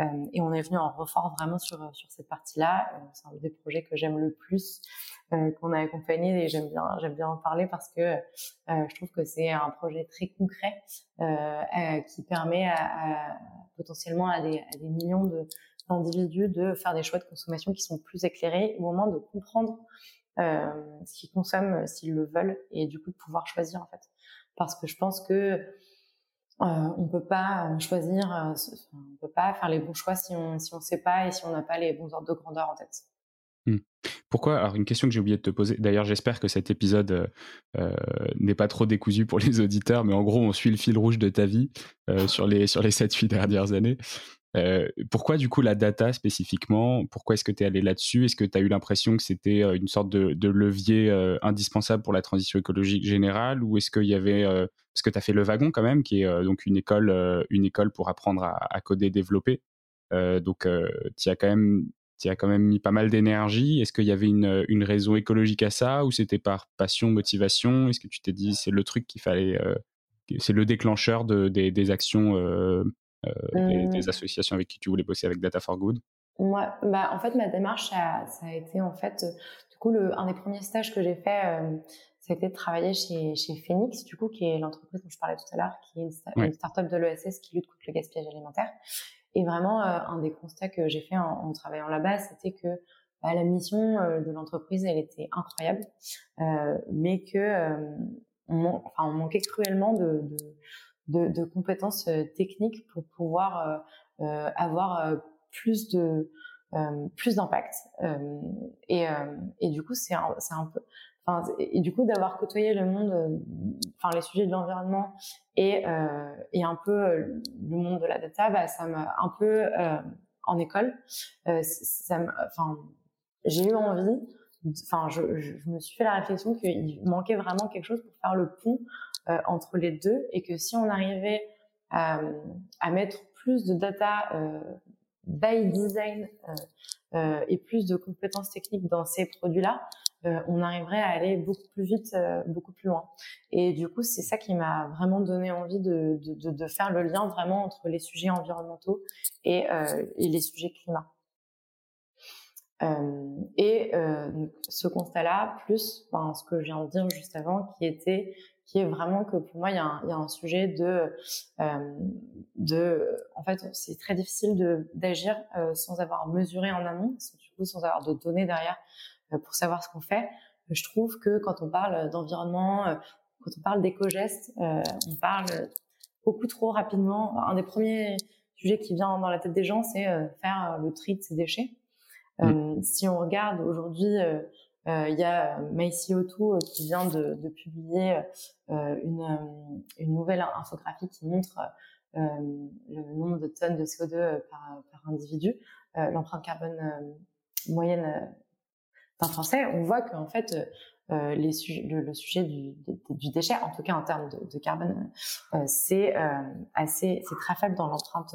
euh, et on est venu en renfort vraiment sur sur cette partie-là. c'est un des projets que j'aime le plus qu'on a accompagné et j'aime bien j'aime bien en parler parce que je trouve que c'est un projet très concret qui permet à, à potentiellement à des, à des millions d'individus de faire des choix de consommation qui sont plus éclairés au moment de comprendre euh, ce qu'ils consomment euh, s'ils le veulent et du coup de pouvoir choisir en fait. Parce que je pense que euh, on peut pas choisir, euh, on peut pas faire les bons choix si on si on sait pas et si on n'a pas les bons ordres de grandeur en tête. Mmh. Pourquoi Alors une question que j'ai oublié de te poser. D'ailleurs, j'espère que cet épisode euh, euh, n'est pas trop décousu pour les [LAUGHS] auditeurs, mais en gros, on suit le fil rouge de ta vie euh, sur les sur les 7-8 dernières années. Pourquoi du coup la data spécifiquement? Pourquoi est-ce que tu es allé là-dessus? Est-ce que tu as eu l'impression que c'était une sorte de, levier indispensable pour la transition écologique générale? Ou est-ce qu'il y avait... parce que tu as fait le wagon quand même, qui est donc une école, une école pour apprendre à, coder, développer. donc tu as quand même as quand même mis pas mal d'énergie. Est-ce qu'il y avait une, raison écologique à ça? Ou c'était par passion, motivation? Est-ce que tu t'es dit c'est le truc qu'il fallait, euh, c'est le déclencheur de, des, actions euh, euh des, des, mmh. associations avec qui tu voulais bosser avec Data for Good? Moi, bah, en fait, ma démarche, ça, ça, a été en fait, du coup, le, un des premiers stages que j'ai fait, euh, ça a été de travailler chez, chez Phoenix, du coup, qui est l'entreprise dont je parlais tout à l'heure, qui est une, une start-up de l'ESS qui lutte contre le gaspillage alimentaire. Et vraiment, euh, un des constats que j'ai fait en, travaillant là-bas, c'était que bah, la mission euh, de l'entreprise, elle était incroyable, euh, mais que on, enfin, on, manquait cruellement de, de, de, de compétences techniques pour pouvoir avoir plus de plus d'impact. et, et du coup, c'est un, un peu et, du coup, d'avoir côtoyé le monde, euh, enfin les sujets de l'environnement et, euh, et un peu euh, le monde de la data, bah, ça m'a un peu euh, en école, euh, ça enfin j'ai eu envie, enfin je, je, me suis fait la réflexion qu'il manquait vraiment quelque chose pour faire le pont euh, entre les deux et que si on arrivait à, à mettre plus de data by design et plus de compétences techniques dans ces produits-là, euh, on arriverait à aller beaucoup plus vite, euh, beaucoup plus loin. Et du coup, c'est ça qui m'a vraiment donné envie de, faire le lien vraiment entre les sujets environnementaux et, euh, les sujets climat. Et ce constat-là, plus ce que je viens de dire juste avant, qui était qui est vraiment que pour moi il y a un, y a un sujet de de en fait c'est très difficile d'agir sans avoir mesuré en amont du coup sans avoir de données derrière pour savoir ce qu'on fait. Je trouve que quand on parle d'environnement quand on parle d'éco-gestes on parle beaucoup trop rapidement. Un des premiers sujets qui vient dans la tête des gens c'est faire le tri de ces déchets Mmh. si on regarde aujourd'hui, euh, euh, il y a MyCO2 euh, qui vient de, de publier une, une, nouvelle infographie qui montre le nombre de tonnes de CO2 par, par individu, l'empreinte carbone moyenne d'un Français. On voit qu'en fait, euh, les le, le, sujet du, du, déchet, en tout cas en termes de, de carbone, euh, c'est assez, c'est très faible dans l'empreinte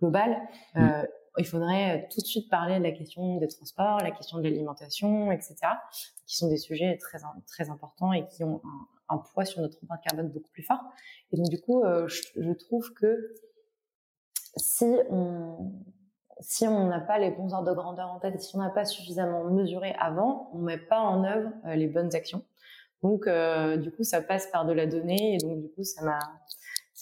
globale. Mmh il faudrait euh, tout de suite parler de la question des transports, la question de l'alimentation, etc., qui sont des sujets très très importants et qui ont un, poids sur notre empreinte carbone beaucoup plus fort. Et donc du coup, euh, je, trouve que si on si on n'a pas les bons ordres de grandeur en tête et si on n'a pas suffisamment mesuré avant, on met pas en œuvre euh, les bonnes actions. Donc du coup, ça passe par de la donnée et donc du coup, ça m'a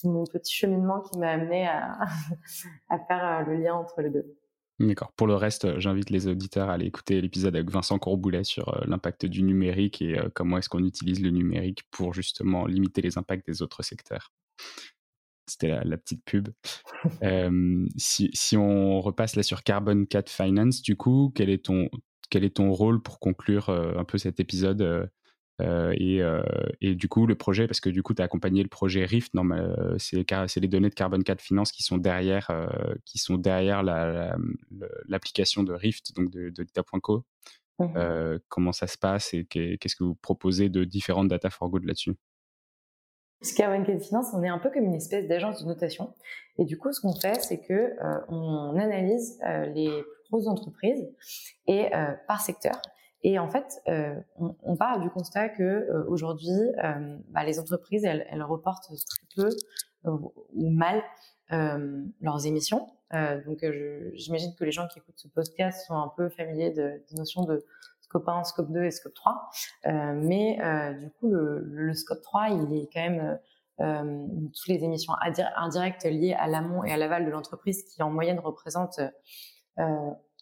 c'est mon petit cheminement qui m'a amené [LAUGHS] à, faire euh, le lien entre les deux. D'accord. Pour le reste, euh, j'invite les auditeurs à aller écouter l'épisode avec Vincent Courboulet sur euh, l'impact du numérique et comment est-ce qu'on utilise le numérique pour justement limiter les impacts des autres secteurs. C'était la, petite pub. [LAUGHS] si, si, on repasse là sur Carbon 4 Finance, du coup, quel est ton, quel est ton rôle pour conclure un peu cet épisode et, euh, et, du coup, le projet, parce que du coup, tu as accompagné le projet Rift, euh, c'est les données de Carbon 4 Finance qui sont derrière, qui sont derrière l'application la, de Rift, donc de, de Data.co. Mmh comment ça se passe et qu'est-ce que vous proposez de différentes data for good là-dessus? Carbon 4 Finance, on est un peu comme une espèce d'agence de notation. Et du coup, ce qu'on fait, c'est que on analyse les plus grosses entreprises et par secteur et en fait, euh, on, part du constat que euh, aujourd'hui, euh, bah, les entreprises, elles, reportent très peu ou mal leurs émissions. donc, j'imagine que les gens qui écoutent ce podcast sont un peu familiers de, des notions de scope 1, scope 2 et scope 3. mais du coup, le, scope 3, il est quand même toutes les émissions indirectes liées à l'amont et à l'aval de l'entreprise qui en moyenne représentent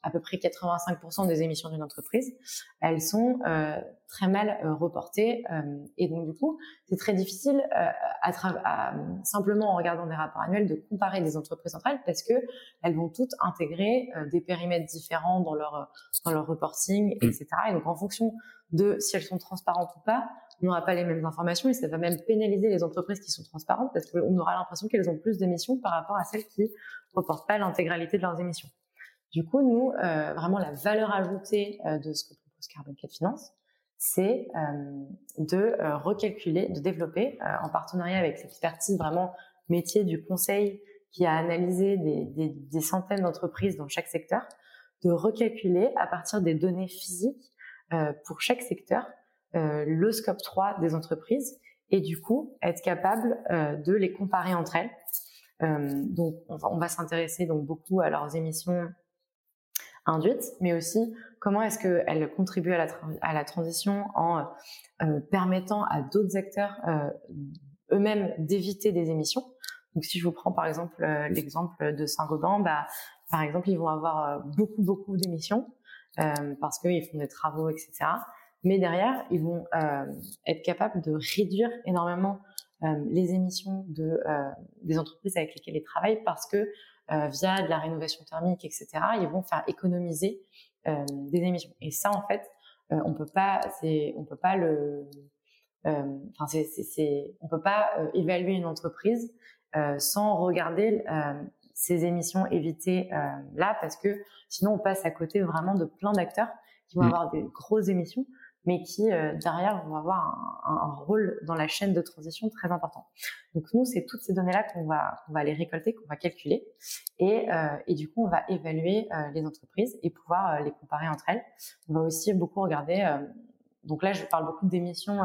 à peu près 85% des émissions d'une entreprise, elles sont euh, très mal euh, reportées euh, et donc du coup c'est très difficile euh, à, à, simplement en regardant des rapports annuels de comparer des entreprises entre elles parce que elles vont toutes intégrer euh, des périmètres différents dans leur dans leur reporting etc et donc en fonction de si elles sont transparentes ou pas on n'aura pas les mêmes informations et ça va même pénaliser les entreprises qui sont transparentes parce qu'on aura l'impression qu'elles ont plus d'émissions par rapport à celles qui reportent pas l'intégralité de leurs émissions. Du coup, nous, euh, vraiment la valeur ajoutée euh, de ce que propose Carbon 4 Finance, c'est euh, de recalculer, de développer, en partenariat avec l'expertise vraiment métier du conseil qui a analysé des, des, des centaines d'entreprises dans chaque secteur, de recalculer à partir des données physiques pour chaque secteur le scope 3 des entreprises et du coup être capable de les comparer entre elles. donc on va, va s'intéresser donc beaucoup à leurs émissions induite, mais aussi comment est-ce qu'elle contribue à la, à la transition en euh, permettant à d'autres acteurs euh, eux-mêmes d'éviter des émissions. Donc si je vous prends par exemple euh, l'exemple de Saint-Gobain, bah, par exemple ils vont avoir beaucoup beaucoup d'émissions parce qu'ils font des travaux, etc. Mais derrière, ils vont être capables de réduire énormément les émissions de, des entreprises avec lesquelles ils travaillent parce que euh, via de la rénovation thermique, etc., ils vont faire économiser euh, des émissions. Et ça, en fait, euh, on peut pas, c'est, on peut pas le, enfin, c'est, c'est, on peut pas évaluer une entreprise sans regarder ces émissions évitées là, parce que sinon on passe à côté vraiment de plein d'acteurs qui vont mmh. avoir des grosses émissions, mais qui euh, derrière vont avoir un, un, rôle dans la chaîne de transition très important. Donc nous, c'est toutes ces données-là qu'on va, qu'on va aller récolter, qu'on va calculer, et, euh, et, du coup, on va évaluer euh, les entreprises et pouvoir euh, les comparer entre elles. On va aussi beaucoup regarder. Euh, donc là, je parle beaucoup d'émissions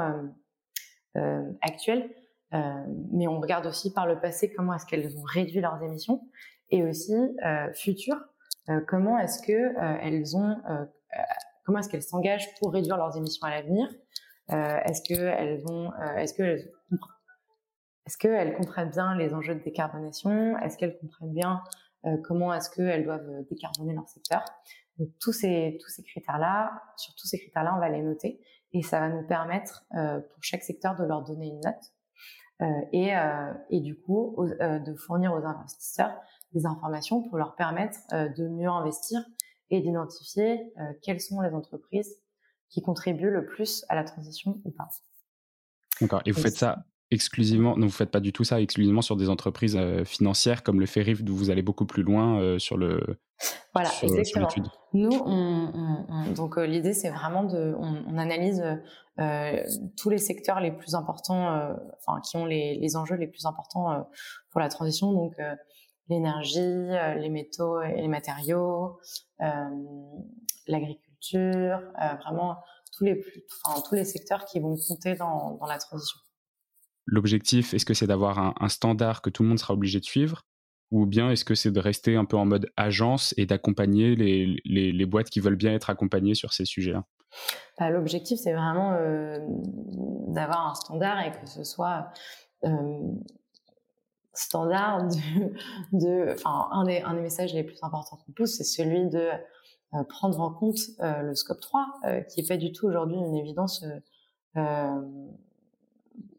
actuelles, mais on regarde aussi par le passé comment est-ce qu'elles ont réduit leurs émissions, et aussi futures comment est-ce que elles ont, comment est-ce qu'elles s'engagent pour réduire leurs émissions à l'avenir Est-ce qu'elles vont, est-ce que est-ce qu'elles comprennent bien les enjeux de décarbonation Est-ce qu'elles comprennent bien comment est-ce qu'elles doivent décarboner leur secteur. Tous ces critères-là, sur tous ces critères-là, on va les noter et ça va nous permettre pour chaque secteur de leur donner une note euh, et, euh, du coup euh, de fournir aux investisseurs des informations pour leur permettre de mieux investir et d'identifier quelles sont les entreprises qui contribuent le plus à la transition ou pas. D'accord. Et vous faites ça exclusivement, non, vous faites pas du tout ça exclusivement sur des entreprises financières comme le Ferif, d'où vous allez beaucoup plus loin sur le. Voilà, exactement. Nous, on, donc l'idée, c'est vraiment de, on, analyse tous les secteurs les plus importants, enfin qui ont les, les, enjeux les plus importants pour la transition, donc l'énergie, les métaux et les matériaux, l'agriculture, vraiment tous les plus, enfin, tous les secteurs qui vont compter dans, dans la transition. L'objectif, est-ce que c'est d'avoir un, standard que tout le monde sera obligé de suivre ou bien est-ce que c'est de rester un peu en mode agence et d'accompagner les, les, boîtes qui veulent bien être accompagnées sur ces sujets-là? Bah, L'objectif, c'est vraiment euh, d'avoir un standard et que ce soit euh, standard [LAUGHS] de... Enfin, un, des, messages les plus importants qu'on pousse, c'est celui de euh, prendre en compte le scope 3, qui n'est pas du tout aujourd'hui une évidence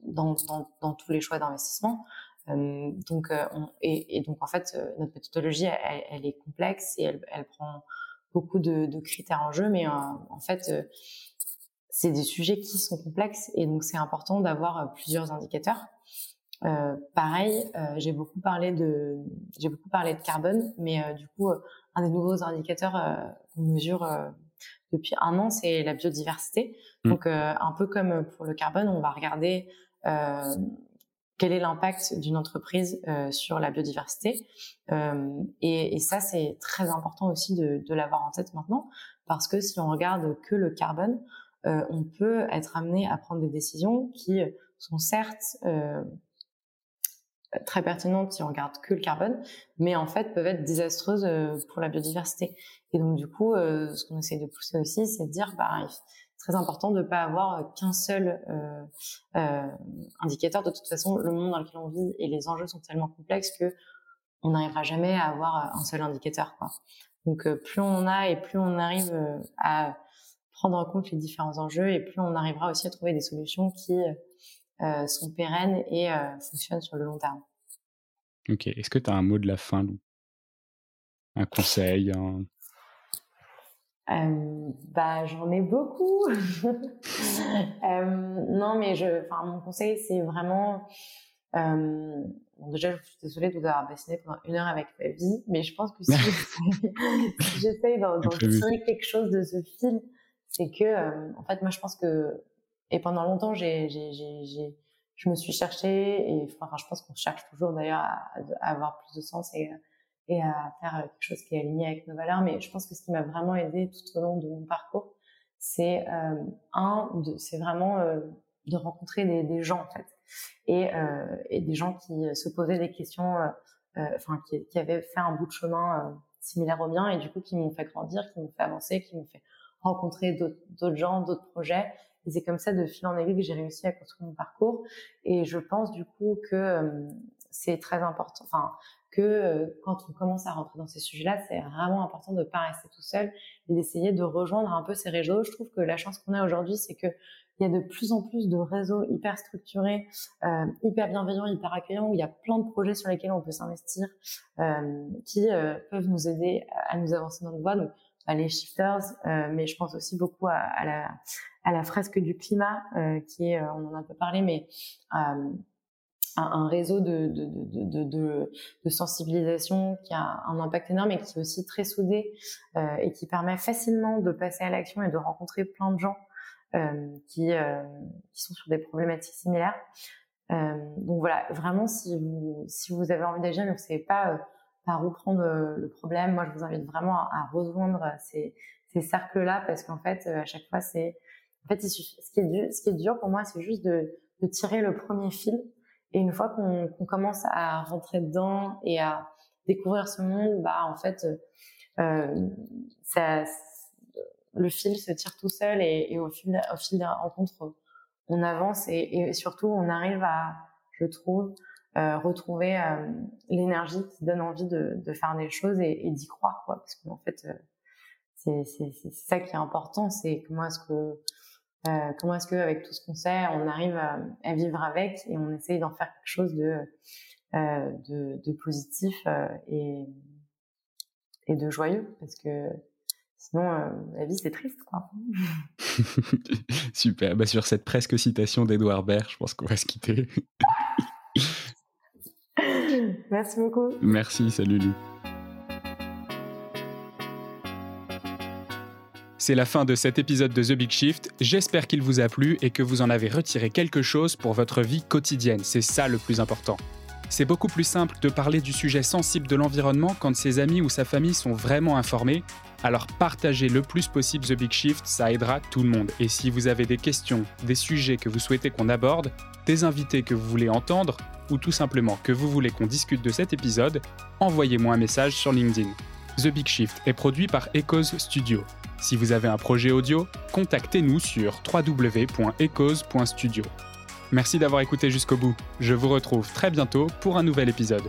dans, tous les choix d'investissement. Euh, donc, euh, on, et, donc en fait, euh, notre méthodologie, elle, est complexe et elle, prend beaucoup de, critères en jeu, mais en fait, c'est des sujets qui sont complexes et donc c'est important d'avoir plusieurs indicateurs. Euh, pareil, euh, j'ai beaucoup parlé de j'ai beaucoup parlé de carbone, mais euh, du coup, un des nouveaux indicateurs qu'on mesure depuis un an, c'est la biodiversité. Mmh. Donc, un peu comme pour le carbone, on va regarder euh, quel est l'impact d'une entreprise euh, sur la biodiversité. Euh, et, et, ça, c'est très important aussi de, de l'avoir en tête maintenant, parce que si on regarde que le carbone, euh, on peut être amené à prendre des décisions qui sont certes euh, très pertinentes si on regarde que le carbone, mais en fait peuvent être désastreuses pour la biodiversité. Et donc du coup, ce qu'on essaie de pousser aussi, c'est de dire, bah, très important de ne pas avoir qu'un seul euh, euh, indicateur. De toute façon, le monde dans lequel on vit et les enjeux sont tellement complexes que on n'arrivera jamais à avoir un seul indicateur. Quoi. Donc, euh, plus on en a et plus on arrive euh, à prendre en compte les différents enjeux et plus on arrivera aussi à trouver des solutions qui euh, sont pérennes et fonctionnent sur le long terme. Ok. Est-ce que tu as un mot de la fin, Lou? Un conseil un... [LAUGHS] Euh, bah, j'en ai beaucoup. [LAUGHS] euh, non, mais je, enfin, mon conseil, c'est vraiment. Euh, bon, déjà, je suis désolée de vous avoir bassiné pendant une heure avec ma vie, mais je pense que si [LAUGHS] j'essaye d'en tirer quelque chose de ce film, c'est que, euh, en fait, moi, je pense que, et pendant longtemps, j'ai, j'ai, j'ai, je me suis cherchée, et enfin, je pense qu'on cherche toujours d'ailleurs à, avoir plus de sens et et à faire quelque chose qui est aligné avec nos valeurs. Mais je pense que ce qui m'a vraiment aidé tout au long de mon parcours, c'est euh, un, c'est vraiment euh, de rencontrer des, gens en fait, et, euh, et, des gens qui se posaient des questions, euh, euh, enfin qui, avaient fait un bout de chemin similaire au mien et du coup qui m'ont fait grandir, qui m'ont fait avancer, qui m'ont fait rencontrer d'autres gens, d'autres projets. Et c'est comme ça, de fil en aiguille, que j'ai réussi à construire mon parcours. Et je pense du coup que c'est très important. Enfin, que euh, quand on commence à rentrer dans ces sujets-là, c'est vraiment important de ne pas rester tout seul et d'essayer de rejoindre un peu ces réseaux. Je trouve que la chance qu'on a aujourd'hui, c'est que il y a de plus en plus de réseaux hyper structurés, euh, hyper bienveillants, hyper accueillants, où il y a plein de projets sur lesquels on peut s'investir, euh, qui euh, peuvent nous aider à nous avancer dans le voie. Les shifters, euh, mais je pense aussi beaucoup à, la, fresque du climat, qui est, on en a un peu parlé, mais un, réseau de, sensibilisation qui a un impact énorme et qui est aussi très soudé euh, et qui permet facilement de passer à l'action et de rencontrer plein de gens euh, qui, euh, sont sur des problématiques similaires. Euh, donc voilà, vraiment, si vous, avez envie d'agir mais vous ne savez pas euh, par où prendre euh, le problème, moi je vous invite vraiment à, rejoindre ces, cercles-là parce qu'en fait, à chaque fois, c'est... En fait, ce, qui est dur, ce qui est dur pour moi, c'est juste de, tirer le premier fil. Et une fois qu'on commence à rentrer dedans et à découvrir ce monde, bah en fait, ça, le fil se tire tout seul et, au, fil, au fil des rencontres, on avance et, surtout on arrive à, je trouve, retrouver l'énergie qui donne envie de, faire des choses et, d'y croire, quoi. Parce qu'en fait, c'est ça qui est important, c'est comment est-ce que euh, comment est-ce qu'avec tout ce qu'on sait, on arrive à, vivre avec et on essaye d'en faire quelque chose de, euh, de, positif euh, et, et de joyeux parce que sinon la vie c'est triste quoi. [LAUGHS] Super, bah, sur cette presque citation d'Edouard Baird, je pense qu'on va se quitter. [LAUGHS] Merci beaucoup. Merci, salut Lou. C'est la fin de cet épisode de The Big Shift. J'espère qu'il vous a plu et que vous en avez retiré quelque chose pour votre vie quotidienne. C'est ça le plus important. C'est beaucoup plus simple de parler du sujet sensible de l'environnement quand ses amis ou sa famille sont vraiment informés. Alors partagez le plus possible The Big Shift, ça aidera tout le monde. Et si vous avez des questions, des sujets que vous souhaitez qu'on aborde, des invités que vous voulez entendre, ou tout simplement que vous voulez qu'on discute de cet épisode, envoyez-moi un message sur LinkedIn. The Big Shift est produit par Echoes Studio. Si vous avez un projet audio, contactez-nous sur www.ecos.studio. Merci d'avoir écouté jusqu'au bout. Je vous retrouve très bientôt pour un nouvel épisode.